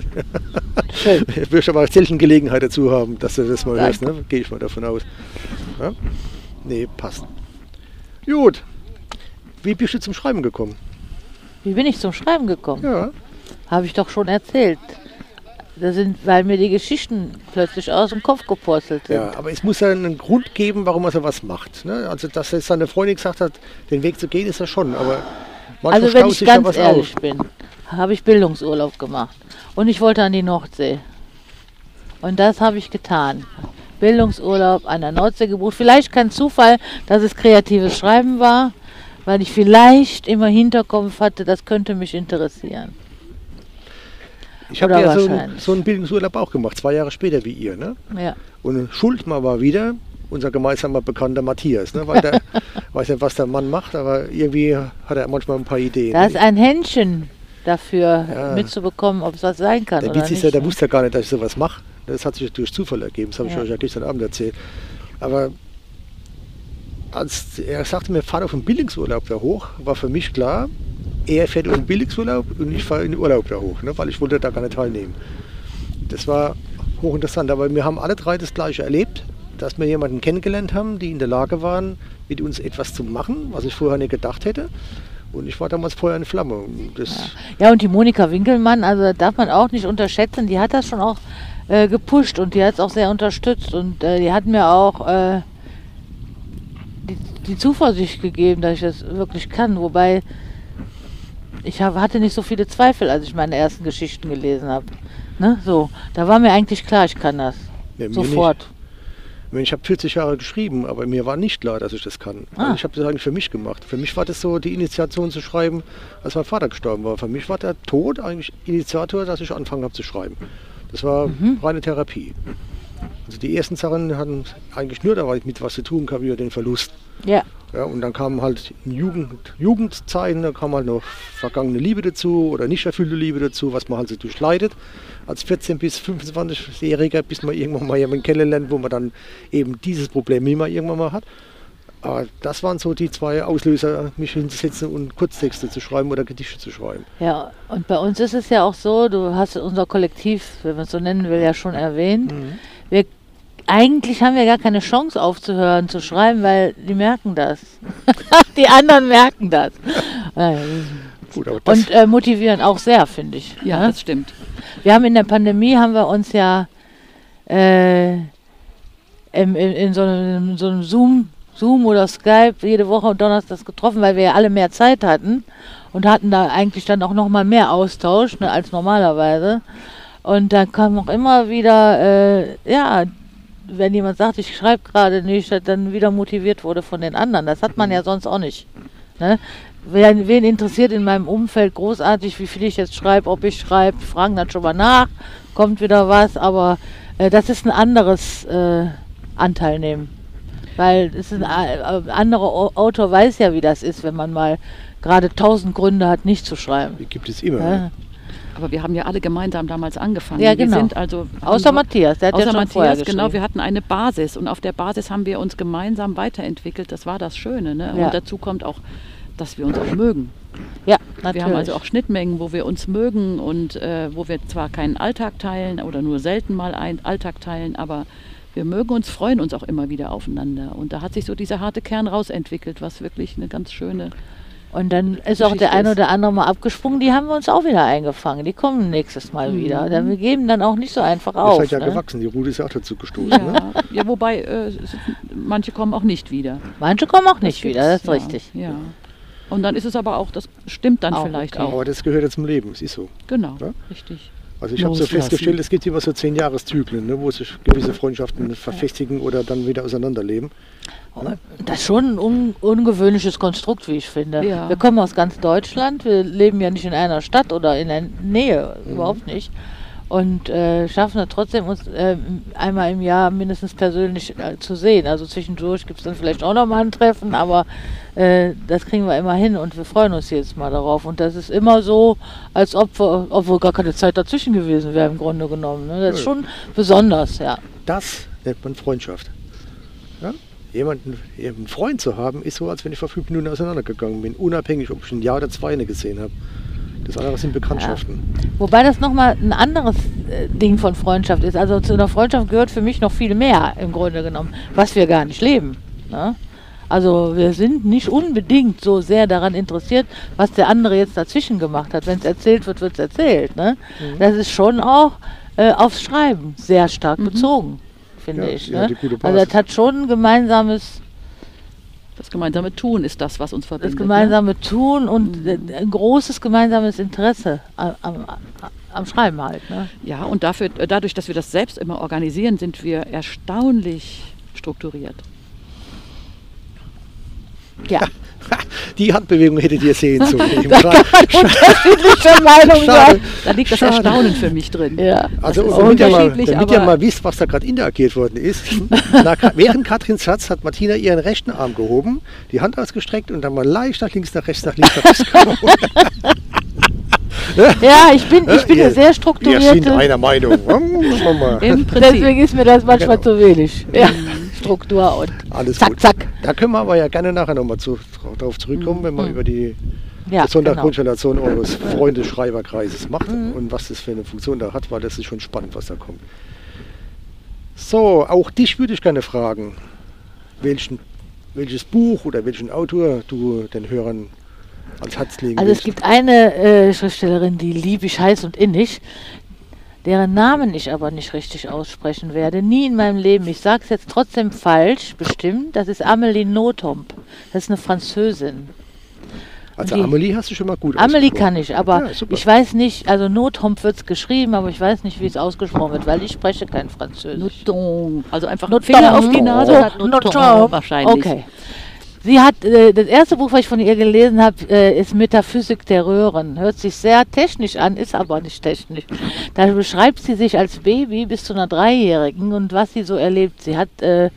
Schön. Du wirst aber selten Gelegenheit dazu haben, dass du das mal Danke. hörst, ne? Gehe ich mal davon aus. Ja? Nee, passt. Gut. Wie bist du zum Schreiben gekommen? Wie bin ich zum Schreiben gekommen? Ja. Habe ich doch schon erzählt. Das sind, weil mir die Geschichten plötzlich aus dem Kopf gepurzelt sind. Ja, aber es muss ja einen Grund geben, warum man sowas macht. Ne? Also, dass jetzt seine Freundin gesagt hat, den Weg zu gehen, ist ja schon. Aber manchmal Also wenn ich ganz ehrlich auf. bin, habe ich Bildungsurlaub gemacht. Und ich wollte an die Nordsee. Und das habe ich getan. Bildungsurlaub an der Nordsee gebucht. Vielleicht kein Zufall, dass es kreatives Schreiben war, weil ich vielleicht immer Hinterkopf hatte, das könnte mich interessieren. Ich habe ja so einen, so einen Bildungsurlaub auch gemacht, zwei Jahre später wie ihr. Ne? Ja. Und schuld mal war wieder unser gemeinsamer Bekannter Matthias. Ne? Weil der weiß nicht, was der Mann macht, aber irgendwie hat er manchmal ein paar Ideen. Da ist ein Händchen dafür Ja. mitzubekommen, ob es was sein kann Der Witz ist ja, der ne? wusste ja gar nicht, dass ich sowas mache. Das hat sich durch Zufall ergeben. Das habe ich Ja. euch ja gestern Abend erzählt. Aber als er sagte mir, fahr auf den Bildungsurlaub da hoch, war für mich klar, er fährt in den Bildungsurlaub und ich fahre in den Urlaub da hoch, ne? weil ich wollte da gar nicht teilnehmen. Das war hochinteressant, aber wir haben alle drei das Gleiche erlebt, dass wir jemanden kennengelernt haben, die in der Lage waren, mit uns etwas zu machen, was ich vorher nicht gedacht hätte. Und ich war damals Feuer in Flamme. Das, Ja, und die Monika Winkelmann, also darf man auch nicht unterschätzen, die hat das schon auch äh, gepusht und die hat es auch sehr unterstützt und äh, die hat mir auch äh, die, die Zuversicht gegeben, dass ich das wirklich kann. Wobei ich hab, hatte nicht so viele Zweifel, als ich meine ersten Geschichten gelesen habe. Ne? So, da war mir eigentlich klar, ich kann das. Ja, Sofort. Ich meine, Ich habe 40 Jahre geschrieben, aber mir war nicht klar, dass ich das kann. Ah. Also ich habe das eigentlich für mich gemacht. Für mich war das so die Initiation zu schreiben, als mein Vater gestorben war. Für mich war der Tod eigentlich Initiator, dass ich angefangen habe zu schreiben. Das war Mhm. reine Therapie. Also die ersten Sachen hatten eigentlich nur damit was zu tun gehabt, über den Verlust. Ja, Ja, und dann kamen halt in Jugend, Jugendzeiten, da kam halt noch vergangene Liebe dazu oder nicht erfüllte Liebe dazu, was man halt so durchleidet. Als 14- bis 25-Jähriger, bis man irgendwann mal jemanden kennenlernt, wo man dann eben dieses Problem immer irgendwann mal hat. Aber das waren so die zwei Auslöser, mich hinzusetzen und Kurztexte zu schreiben oder Gedichte zu schreiben. ja. Und bei uns ist es ja auch so, du hast unser Kollektiv, wenn man es so nennen will, ja schon erwähnt. Wir, eigentlich haben wir gar keine Chance aufzuhören zu schreiben, weil die merken das. die anderen merken das. Gut, das, Und äh, motivieren auch sehr, finde ich. Ja, ne? das stimmt. Wir haben in der Pandemie haben wir uns ja äh, im, in, in so einem, in so einem Zoom, Zoom oder Skype jede Woche und Donnerstags getroffen, weil wir ja alle mehr Zeit hatten und hatten da eigentlich dann auch noch mal mehr Austausch ne, als normalerweise. Und da kam auch immer wieder, äh, ja, wenn jemand sagt, ich schreibe gerade nicht, dann wieder motiviert wurde von den anderen. Das hat man ja sonst auch nicht. Ne? Wen, wen interessiert in meinem Umfeld großartig, wie viel ich jetzt schreibe, ob ich schreibe, fragen dann schon mal nach, kommt wieder was, aber äh, das ist ein anderes äh, Anteil nehmen. Weil es ein äh, anderer Au- Autor weiß ja, wie das ist, wenn man mal gerade tausend Gründe hat, nicht zu schreiben. die gibt es immer. Ja. Aber wir haben ja alle gemeinsam damals angefangen. Ja, genau. Wir sind also Außer Matthias, der hat Außer ja schon Matthias, genau, wir hatten eine Basis und auf der Basis haben wir uns gemeinsam weiterentwickelt. Das war das Schöne. Ne? Ja. Und dazu kommt auch, dass wir uns auch mögen. Ja, natürlich. Wir haben also auch Schnittmengen, wo wir uns mögen und äh, wo wir zwar keinen Alltag teilen oder nur selten mal einen Alltag teilen, aber wir mögen uns, freuen uns auch immer wieder aufeinander. Und da hat sich so dieser harte Kern rausentwickelt, was wirklich eine ganz schöne. Und dann ist auch der eine ist. oder andere mal abgesprungen, die haben wir uns auch wieder eingefangen. Die kommen nächstes Mal wieder. Dann, wir geben dann auch nicht so einfach auf. seid ja ne? gewachsen, die Rute ist ja auch dazu gestoßen. Ja, Ne? ja wobei äh, manche kommen auch nicht wieder. Manche kommen auch nicht Das wieder, das ist gibt's, richtig. Ja, ja. Und dann ist es aber auch, das stimmt dann Auch vielleicht okay. auch. Aber das gehört ja zum Leben, es ist so. Genau, Ja? richtig. Also ich habe so festgestellt, es gibt immer so zehn Jahreszyklen, ne, wo sich gewisse Freundschaften verfestigen oder dann wieder auseinanderleben. Das ist schon ein un ungewöhnliches Konstrukt, wie ich finde. Ja. Wir kommen aus ganz Deutschland, wir leben ja nicht in einer Stadt oder in der Nähe, überhaupt nicht. Und äh, schaffen es trotzdem, uns äh, einmal im Jahr mindestens persönlich äh, zu sehen. Also zwischendurch gibt es dann vielleicht auch noch mal ein Treffen, aber äh, das kriegen wir immer hin und wir freuen uns jedes Mal darauf. Und das ist immer so, als ob wir, obwohl gar keine Zeit dazwischen gewesen wäre im Grunde genommen. Ne? Das ist schon besonders, ja. Das nennt man Freundschaft. Ja? Jemanden, einen Freund zu haben, ist so, als wenn ich vor fünf Minuten auseinandergegangen bin, unabhängig, ob ich ein Jahr oder zwei nicht gesehen habe. Das andere sind Bekanntschaften. Wobei das nochmal ein anderes äh, Ding von Freundschaft ist. Also zu einer Freundschaft gehört für mich noch viel mehr im Grunde genommen, was wir gar nicht leben. Ne? Also wir sind nicht unbedingt so sehr daran interessiert, was der andere jetzt dazwischen gemacht hat. Wenn es erzählt wird, wird es erzählt. Ne? Mhm. Das ist schon auch äh, aufs Schreiben sehr stark bezogen, finde Ja, ich. ja, Ne? die gute Also es hat schon ein gemeinsames Das gemeinsame Tun ist das, was uns verbindet. das gemeinsame Tun und äh, ein großes gemeinsames Interesse am, am, am Schreiben halt. Ne? Ne? Ja, und dafür, äh, dadurch, dass wir das selbst immer organisieren, sind wir erstaunlich strukturiert. Ja. Die Handbewegung hättet ihr sehen sollen. Da kann man unterschiedliche Meinungen Schade. sein. Da liegt das Schade. Erstaunen für mich drin. Ja. Also damit ihr, mal, damit ihr mal wisst, was da gerade interagiert worden ist. Na, Ka- während Katrins Satz hat Martina ihren rechten Arm gehoben, die Hand ausgestreckt und dann mal leicht nach links, nach rechts, nach links, nach rechts ja, ich bin, ich bin Ihr- eine sehr Wir sind einer Meinung. Hm. Deswegen ist mir das manchmal Genau. zu wenig. Ja. Struktur und Alles zack, gut. zack. Da können wir aber ja gerne nachher nochmal zu, darauf zurückkommen, wenn man Mhm. über die Ja, besondere genau. Eures Freundeschreiberkreises macht und was das für eine Funktion da hat, weil das ist schon spannend, was da kommt. So, auch dich würde ich gerne fragen, welchen, welches Buch oder welchen Autor du den Hörern ans Herz legen Also es willst. gibt eine äh, Schriftstellerin, die liebe ich heiß und innig, deren Namen ich aber nicht richtig aussprechen werde. Nie in meinem Leben. Ich sage es jetzt trotzdem falsch, bestimmt. Das ist Amélie Nothomb. Das ist eine Französin. also die- Amelie hast du schon mal gut Amelie kann ich, aber Ja, ich weiß nicht, also Nothomb wird es geschrieben, aber ich weiß nicht, wie es ausgesprochen wird, weil ich spreche kein Französisch. Noton. Also einfach Noton. Finger auf die Nase Oh, Noton. wahrscheinlich. Okay. Sie hat, äh, das erste Buch, was ich von ihr gelesen habe, äh, ist Metaphysik der Röhren. Hört sich sehr technisch an, ist aber nicht technisch. Da beschreibt sie sich als Baby bis zu einer Dreijährigen und was sie so erlebt. Sie hat äh,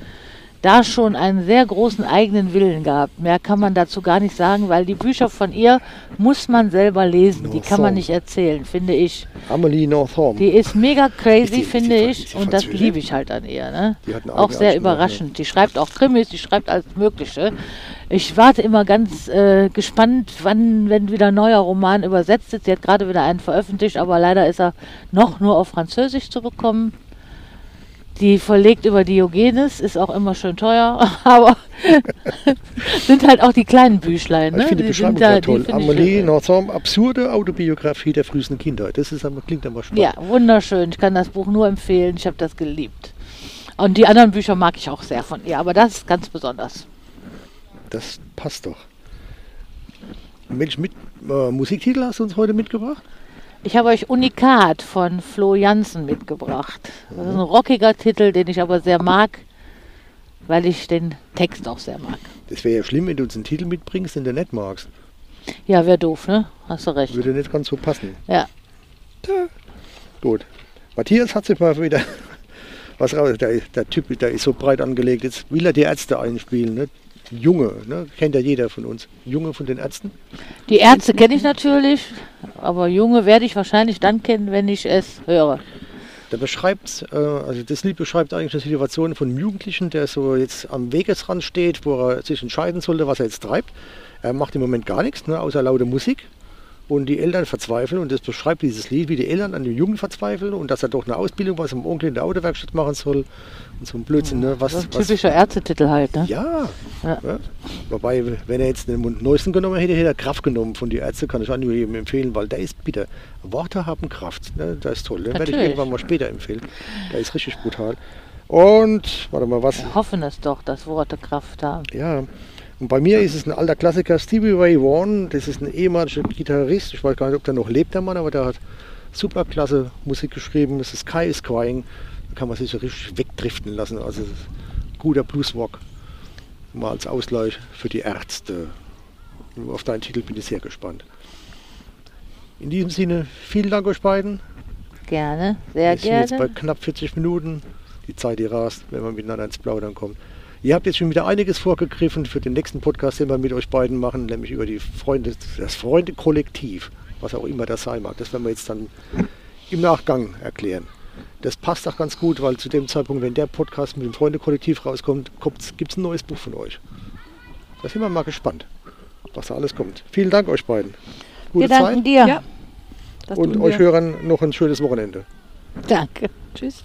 da schon einen sehr großen eigenen Willen gehabt. Mehr kann man dazu gar nicht sagen, weil die Bücher von ihr muss man selber lesen. Die kann man nicht erzählen, finde ich. Amelie Northorn. Die ist mega Ist crazy, die- finde ist die- ich. ist die Und das liebe ich halt an ihr. Ne? Auch sehr Aussprache, überraschend. Die schreibt auch Krimis, die schreibt alles Mögliche. Ich warte immer ganz äh, gespannt, wann, wenn wieder ein neuer Roman übersetzt ist. Sie hat gerade wieder einen veröffentlicht, aber leider ist er noch nur auf Französisch zu bekommen. Die verlegt über Diogenes, ist auch immer schön teuer, aber sind halt auch die kleinen Büchlein. Ne? Ich finde die Beschreibung da- die toll. finde ich Amelie. Northorn, absurde Autobiografie der frühesten Kindheit. Das ist, klingt aber spannend. Ja, wunderschön. Ich kann das Buch nur empfehlen. Ich habe das geliebt. Und die anderen Bücher mag ich auch sehr von ihr, aber das ist ganz besonders. Das passt doch. Welchen mit, äh, Musiktitel hast du uns heute mitgebracht? Ich habe euch Unikat von Flo Jansen mitgebracht. Das ist ein rockiger Titel, den ich aber sehr mag, weil ich den Text auch sehr mag. Das wäre ja schlimm, wenn du uns einen Titel mitbringst, den du nicht magst. Ja, wäre doof, ne? Hast du recht. Würde nicht ganz so passen. Ja. Gut. Matthias hat sich mal wieder was raus. Der, der Typ, der ist so breit angelegt. Jetzt will er die Ärzte einspielen. Ne? Junge, ne? kennt ja jeder von uns. Junge von den Ärzten. Die Ärzte kenne ich natürlich, aber Junge werde ich wahrscheinlich dann kennen, wenn ich es höre. Der beschreibt, äh, also das Lied beschreibt eigentlich eine Situation von einem Jugendlichen, der so jetzt am Wegesrand steht, wo er sich entscheiden sollte, was er jetzt treibt. Er macht im Moment gar nichts, ne, außer laute Musik. Und die Eltern verzweifeln und das beschreibt dieses Lied, wie die Eltern an den Jungen verzweifeln und dass er doch eine Ausbildung bei seinem Onkel in der Autowerkstatt machen soll. Und so ein Blödsinn, ne? Was, So ein was, typischer Ärztetitel halt, ne? ja. Ja. ja. Wobei, wenn er jetzt den neuesten genommen hätte, hätte er Kraft genommen von den Ärzten, kann ich auch nur jedem empfehlen, weil der ist bitter. Worte haben Kraft, ne? das ist toll. Den werde ich irgendwann mal später empfehlen. Der ist richtig brutal. Und, warte mal, was? Wir hoffen es doch, dass Worte Kraft haben. Ja, und bei mir ist es ein alter Klassiker, Stevie Ray Vaughan. Das ist ein ehemaliger Gitarrist. Ich weiß gar nicht, ob der noch lebt, der Mann, aber der hat Super klasse Musik geschrieben. The Sky is Crying. Da kann man sich so richtig wegdriften lassen. Also guter Bluesrock. Mal als Ausgleich für die Ärzte. Auf deinen Titel bin ich sehr gespannt. In diesem Sinne, vielen Dank euch beiden. Gerne, sehr Wir sind jetzt bei gerne. knapp 40 Minuten. Die Zeit, die rast, wenn man miteinander ins Plaudern kommt. Ihr habt jetzt schon wieder einiges vorgegriffen für den nächsten Podcast, den wir mit euch beiden machen, nämlich über die Freunde, das Freunde-Kollektiv, was auch immer das sein mag. Das werden wir jetzt dann im Nachgang erklären. Das passt auch ganz gut, weil zu dem Zeitpunkt, wenn der Podcast mit dem Freunde-Kollektiv rauskommt, gibt es ein neues Buch von euch. Da sind wir mal gespannt, was da alles kommt. Vielen Dank euch beiden. Gute Wir danken Zeit dir. Ja. Und euch wir. Hörern noch ein schönes Wochenende. Danke. Tschüss.